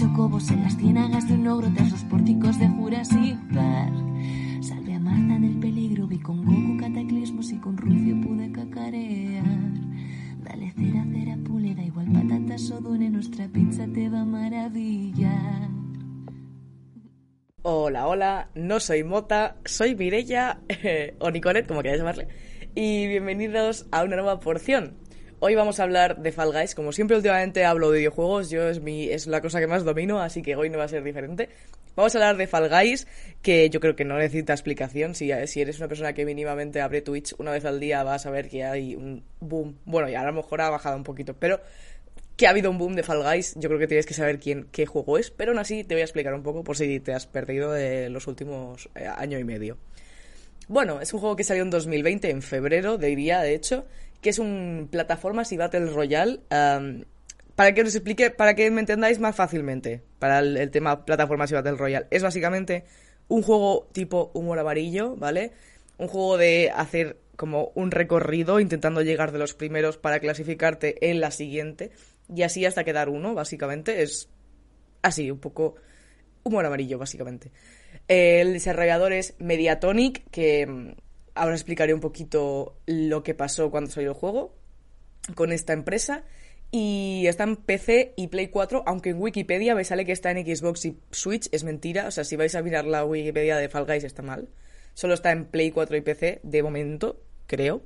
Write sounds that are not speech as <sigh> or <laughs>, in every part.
Chocobos en las ciénagas de un ogro tras los pórticos de Jurassic Park. Salve a Marta del peligro, vi con Goku cataclismos y con Rufio pude cacarear. Dale cera, cera, pule, da igual patatas o dune, nuestra pizza te va a maravillar. Hola, hola, no soy Mota, soy Mirella, <laughs> o Nicolet, como queráis llamarle, y bienvenidos a una nueva porción. Hoy vamos a hablar de Fall Guys, como siempre últimamente hablo de videojuegos, yo es, mi, es la cosa que más domino, así que hoy no va a ser diferente. Vamos a hablar de Fall Guys, que yo creo que no necesita explicación, si, si eres una persona que mínimamente abre Twitch una vez al día vas a ver que hay un boom, bueno, y a lo mejor ha bajado un poquito, pero que ha habido un boom de Fall Guys, yo creo que tienes que saber quién, qué juego es, pero aún así te voy a explicar un poco por si te has perdido de los últimos eh, año y medio. Bueno, es un juego que salió en 2020, en febrero, diría, de hecho, que es un plataformas y Battle Royale. para que os explique, para que me entendáis más fácilmente, para el, tema plataformas y Battle Royale, es básicamente un juego tipo humor amarillo, ¿vale? Un juego de hacer como un recorrido intentando llegar de los primeros para clasificarte en la siguiente y así hasta quedar uno, básicamente. Es así, un poco humor amarillo, básicamente. El desarrollador es Mediatonic, que ahora explicaré un poquito lo que pasó cuando salió el juego con esta empresa. Y está en PC y Play 4, aunque en Wikipedia me sale que está en Xbox y Switch, es mentira. O sea, si vais a mirar la Wikipedia de Fall Guys está mal. Solo está en Play 4 y PC de momento, creo.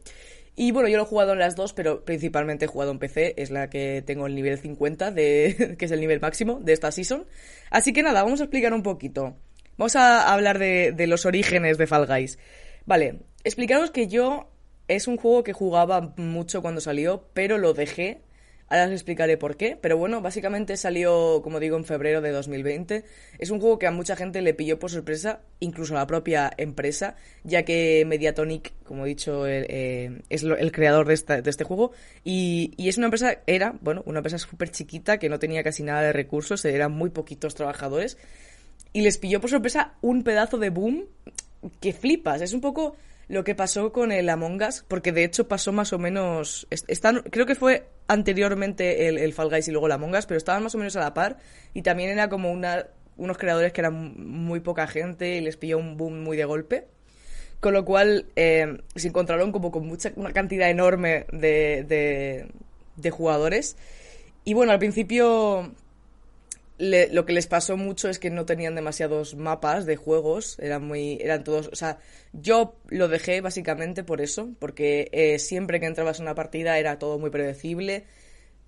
Y bueno, yo lo he jugado en las dos, pero principalmente he jugado en PC, es la que tengo el nivel 50, de, <laughs> que es el nivel máximo de esta season. Así que nada, vamos a explicar un poquito. Vamos a hablar de, de los orígenes de Fall Guys. Vale, explicaros que yo es un juego que jugaba mucho cuando salió, pero lo dejé. Ahora os explicaré por qué. Pero bueno, básicamente salió, como digo, en febrero de 2020. Es un juego que a mucha gente le pilló por sorpresa, incluso a la propia empresa, ya que Mediatonic, como he dicho, eh, eh, es el creador de, esta- de este juego. Y, y es una empresa, era, bueno, una empresa súper chiquita que no tenía casi nada de recursos, eran muy poquitos trabajadores. Y les pilló por sorpresa un pedazo de boom que flipas. Es un poco lo que pasó con el Among Us, porque de hecho pasó más o menos. est- Están, creo que fue anteriormente el, el Fall Guys y luego el Among Us, pero estaban más o menos a la par. Y también era como una, unos creadores que eran muy poca gente y les pilló un boom muy de golpe. Con lo cual eh, se encontraron como con mucha, una cantidad enorme de, de, de jugadores. Y bueno, al principio le- lo que les pasó mucho es que no tenían demasiados mapas de juegos, eran muy, eran todos, o sea, yo lo dejé básicamente por eso, porque eh, siempre que entrabas en una partida era todo muy predecible.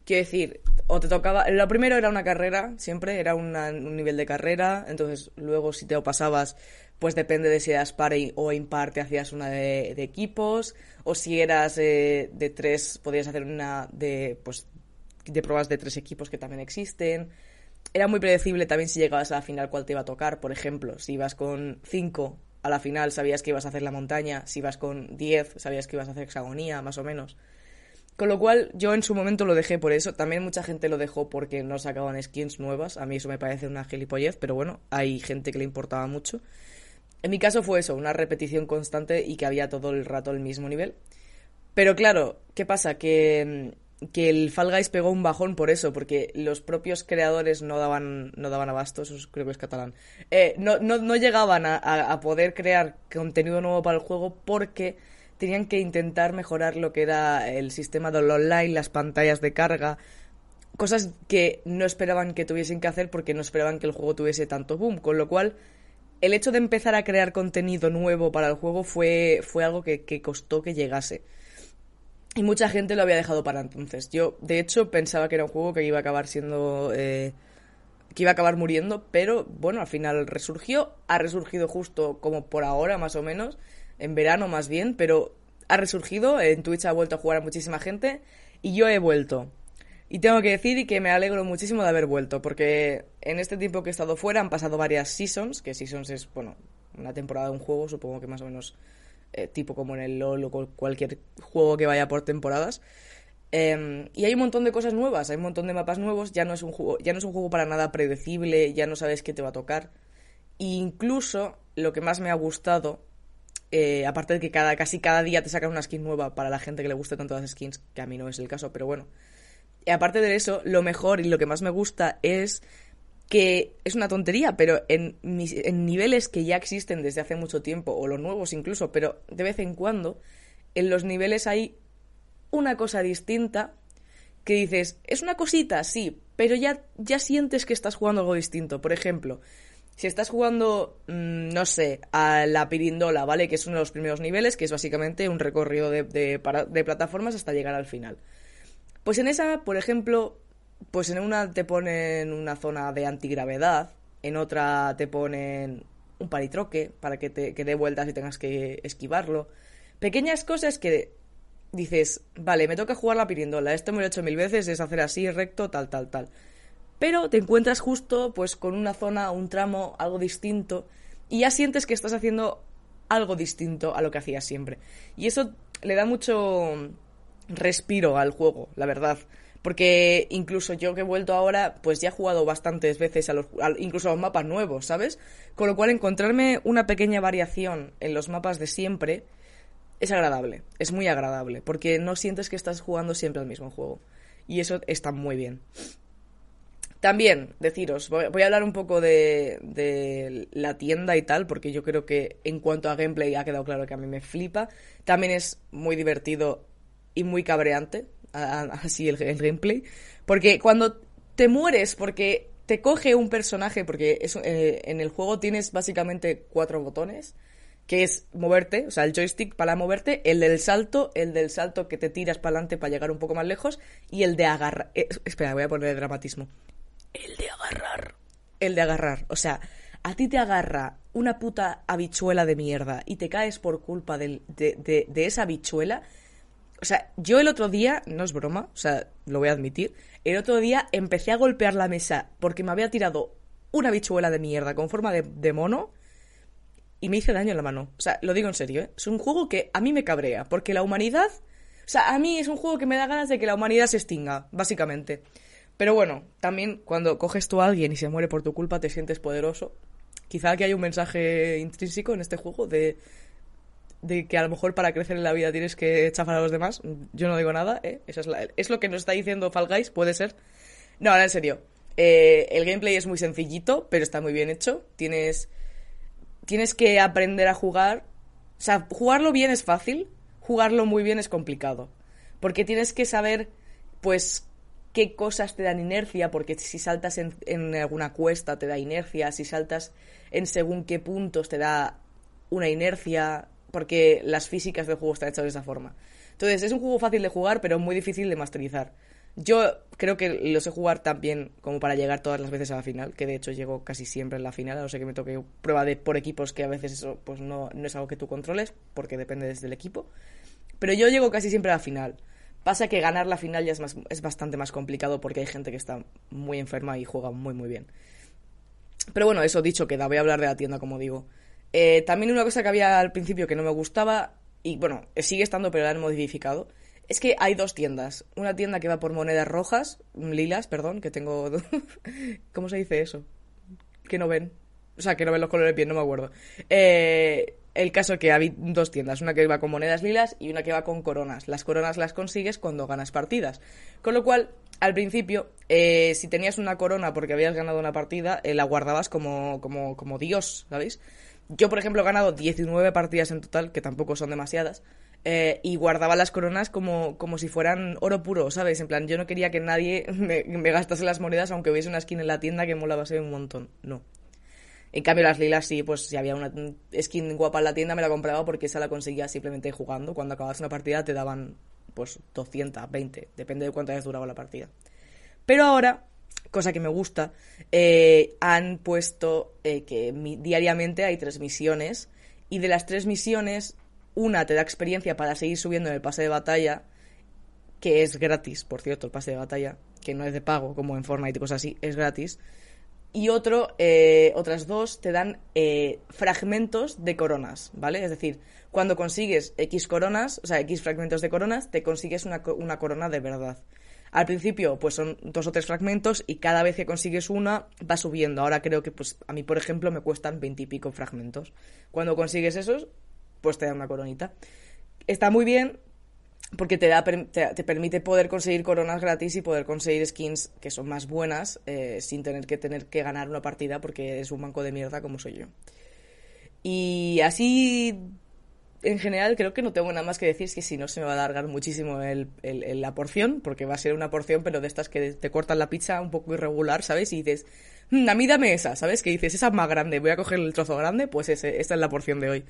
Quiero decir, o te tocaba, lo primero era una carrera, siempre era una- un nivel de carrera, entonces luego si te lo pasabas, pues depende de si eras par o impar, te hacías una de, de equipos, o si eras eh, de tres, podías hacer una de, pues, de pruebas de tres equipos que también existen era muy predecible también si llegabas a la final cuál te iba a tocar. Por ejemplo, si ibas con 5 a la final sabías que ibas a hacer la montaña, si ibas con 10 sabías que ibas a hacer hexagonía, más o menos. Con lo cual yo en su momento lo dejé por eso. También mucha gente lo dejó porque no sacaban skins nuevas. A mí eso me parece una gilipollez, pero bueno, hay gente que le importaba mucho. En mi caso fue eso, una repetición constante y que había todo el rato el mismo nivel. Pero claro, ¿qué pasa? Que, mm, que el Fall Guys pegó un bajón por eso, porque los propios creadores no daban, no daban abasto, eso es- creo que es catalán. Eh, no, no, no llegaban a poder crear contenido nuevo para el juego porque tenían que intentar mejorar lo que era el sistema del online, las pantallas de carga, cosas que no esperaban que tuviesen que hacer porque no esperaban que el juego tuviese tanto boom, con lo cual el hecho de empezar a crear contenido nuevo para el juego fue, fue algo que, que costó que llegase. Y mucha gente lo había dejado para entonces. Yo, de hecho, pensaba que era un juego que iba a acabar siendo. eh, que iba a acabar muriendo, pero bueno, al final resurgió. Ha resurgido justo como por ahora, más o menos. En verano, más bien, pero ha resurgido. En Twitch ha vuelto a jugar a muchísima gente. Y yo he vuelto. Y tengo que decir que me alegro muchísimo de haber vuelto, porque en este tiempo que he estado fuera han pasado varias seasons, que seasons es, bueno, una temporada de un juego, supongo que más o menos eh, tipo como en el LOL o cualquier juego que vaya por temporadas. Em, y hay un montón de cosas nuevas, hay un montón de mapas nuevos, ya no es un juego, ya no es un juego para nada predecible, ya no sabes qué te va a tocar. E incluso lo que más me ha gustado, eh, aparte de que cada, casi cada día te sacan una skin nueva para la gente que le guste tanto las skins, que a mí no es el caso, pero bueno. Y aparte de eso, lo mejor y lo que más me gusta es que es una tontería, pero en, niveles que ya existen desde hace mucho tiempo, o los nuevos incluso, pero de vez en cuando, en los niveles hay una cosa distinta que dices, es una cosita, sí, pero ya, ya sientes que estás jugando algo distinto. Por ejemplo, si estás jugando, mm, no sé, a la pirindola, ¿vale? Que es uno de los primeros niveles, que es básicamente un recorrido de, de, de plataformas hasta llegar al final. Pues en esa, por ejemplo, pues en una te ponen una zona de antigravedad, en otra te ponen un palitroque para que te dé vueltas y tengas que esquivarlo. Pequeñas cosas que dices, vale, me toca jugar la pirindola, esto me lo he hecho mil veces, es hacer así, recto, tal, tal, tal. Pero te encuentras justo pues con una zona, un tramo, algo distinto, y ya sientes que estás haciendo algo distinto a lo que hacías siempre. Y eso le da mucho respiro al juego, la verdad. Porque incluso yo que he vuelto ahora, pues ya he jugado bastantes veces a los, incluso a los mapas nuevos, ¿sabes? Con lo cual encontrarme una pequeña variación en los mapas de siempre es agradable, es muy agradable, porque no sientes que estás jugando siempre al mismo juego. Y eso está muy bien. También, deciros, voy, a hablar un poco de, de, la tienda y tal, porque yo creo que en cuanto a gameplay ha quedado claro que a mí me flipa. También es muy divertido y muy cabreante así el, gameplay. Porque cuando te mueres, porque te coge un personaje, porque eh, en el juego tienes básicamente cuatro botones, que es moverte, o sea, el joystick para moverte, el del salto, el del salto que te tiras para adelante para llegar un poco más lejos, y el de agarrar. Eh, espera, voy a poner el dramatismo. El de agarrar. El de agarrar. O sea, a ti te agarra una puta habichuela de mierda y te caes por culpa de, de, de esa habichuela o sea, yo el otro día, no es broma, o sea, lo voy a admitir, el otro día empecé a golpear la mesa porque me había tirado una bichuela de mierda con forma de, mono y me hice daño en la mano. O sea, lo digo en serio, ¿eh? Es un juego que a mí me cabrea, porque la humanidad... O sea, a mí es un juego que me da ganas de que la humanidad se extinga, básicamente. Pero bueno, también cuando coges tú a alguien y se muere por tu culpa te sientes poderoso. Quizá aquí hay un mensaje intrínseco en este juego de de que a lo mejor para crecer en la vida tienes que chafar a los demás. Yo no digo nada, ¿eh? Eso es, es lo que nos está diciendo Fall puede ser. No, ahora en serio. Eh, el gameplay es muy sencillito, pero está muy bien hecho. Tienes, tienes que aprender a jugar. O sea, jugarlo bien es fácil, jugarlo muy bien es complicado. Porque tienes que saber, pues, qué cosas te dan inercia, porque si saltas en, en alguna cuesta te da inercia, si saltas en según qué puntos te da una inercia, porque las físicas del juego están hechas de esa forma. Entonces, es un juego fácil de jugar, pero muy difícil de masterizar. Yo creo que lo sé jugar tan bien como para llegar todas las veces a la final, que de hecho llego casi siempre en la final, a no ser que me toque prueba de por equipos, que a veces eso pues no, no es algo que tú controles, porque depende desde el equipo. Pero yo llego casi siempre a la final. Pasa que ganar la final ya es, más, es bastante más complicado porque hay gente que está muy enferma y juega muy muy bien. Pero bueno, eso dicho queda, voy a hablar de la tienda como digo. Eh, también una cosa que había al principio que no me gustaba, y bueno, sigue estando, pero la han modificado, es que hay dos tiendas. Una tienda que va por monedas rojas, lilas, perdón, que tengo... <laughs> ¿Cómo se dice eso? Que no ven. O sea, que no ven los colores bien, no me acuerdo. Eh, el caso que hay dos tiendas, una que va con monedas lilas y una que va con coronas. Las coronas las consigues cuando ganas partidas. Con lo cual, al principio, eh, si tenías una corona porque habías ganado una partida, la guardabas como, como, como Dios, ¿sabéis? Yo, por ejemplo, he ganado 19 partidas en total, que tampoco son demasiadas, eh, y guardaba las coronas como, como si fueran oro puro, ¿sabes? En plan, yo no quería que nadie <laughs> me, gastase las monedas aunque hubiese una skin en la tienda que molaba un montón. No. En cambio, las lilas sí, pues si había una skin guapa en la tienda me la compraba porque esa la conseguía simplemente jugando. Cuando acabas una partida te daban pues 200, 20, depende de cuánto hayas durado la partida. Pero ahora cosa que me gusta, eh, han puesto eh, que diariamente hay tres misiones y de las tres misiones, una te da experiencia para seguir subiendo en el pase de batalla, que es gratis, por cierto, el pase de batalla, que no es de pago, como en Fortnite y cosas así, es gratis. Y otro, eh, otras dos te dan eh, fragmentos de coronas, ¿vale? Es decir, cuando consigues X coronas, o sea, X fragmentos de coronas, te consigues una, una corona de verdad. Al principio, pues son dos o tres fragmentos y cada vez que consigues una, va subiendo. Ahora creo que, pues, a mí, por ejemplo, me cuestan veintipico fragmentos. Cuando consigues esos, pues te dan una coronita. Está muy bien, porque te, da, te, permite poder conseguir coronas gratis y poder conseguir skins que son más buenas eh, sin tener que tener que ganar una partida porque es un banco de mierda como soy yo. Y así, en general, creo que no tengo nada más que decir, es que si no se me va a alargar muchísimo el, la porción, porque va a ser una porción, pero de estas que te cortan la pizza un poco irregular, ¿sabes? Y dices, mm, a mí dame esa, ¿sabes? Que dices, esa es más grande, voy a coger el trozo grande, pues ese, esta es la porción de hoy.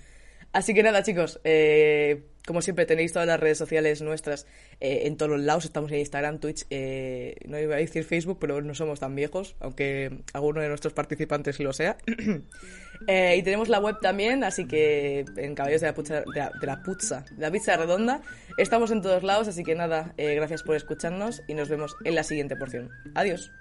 Así que nada, chicos, eh, como siempre tenéis todas las redes sociales nuestras eh, en todos los lados. Estamos en Instagram, Twitch, eh, no iba a decir Facebook, pero no somos tan viejos, aunque alguno de nuestros participantes lo sea. <clears throat> y tenemos la web también, así que en Caballos de la, Pucha, de, la, de de la Pizza Redonda, estamos en todos lados, así que nada, gracias por escucharnos y nos vemos en la siguiente porción. Adiós.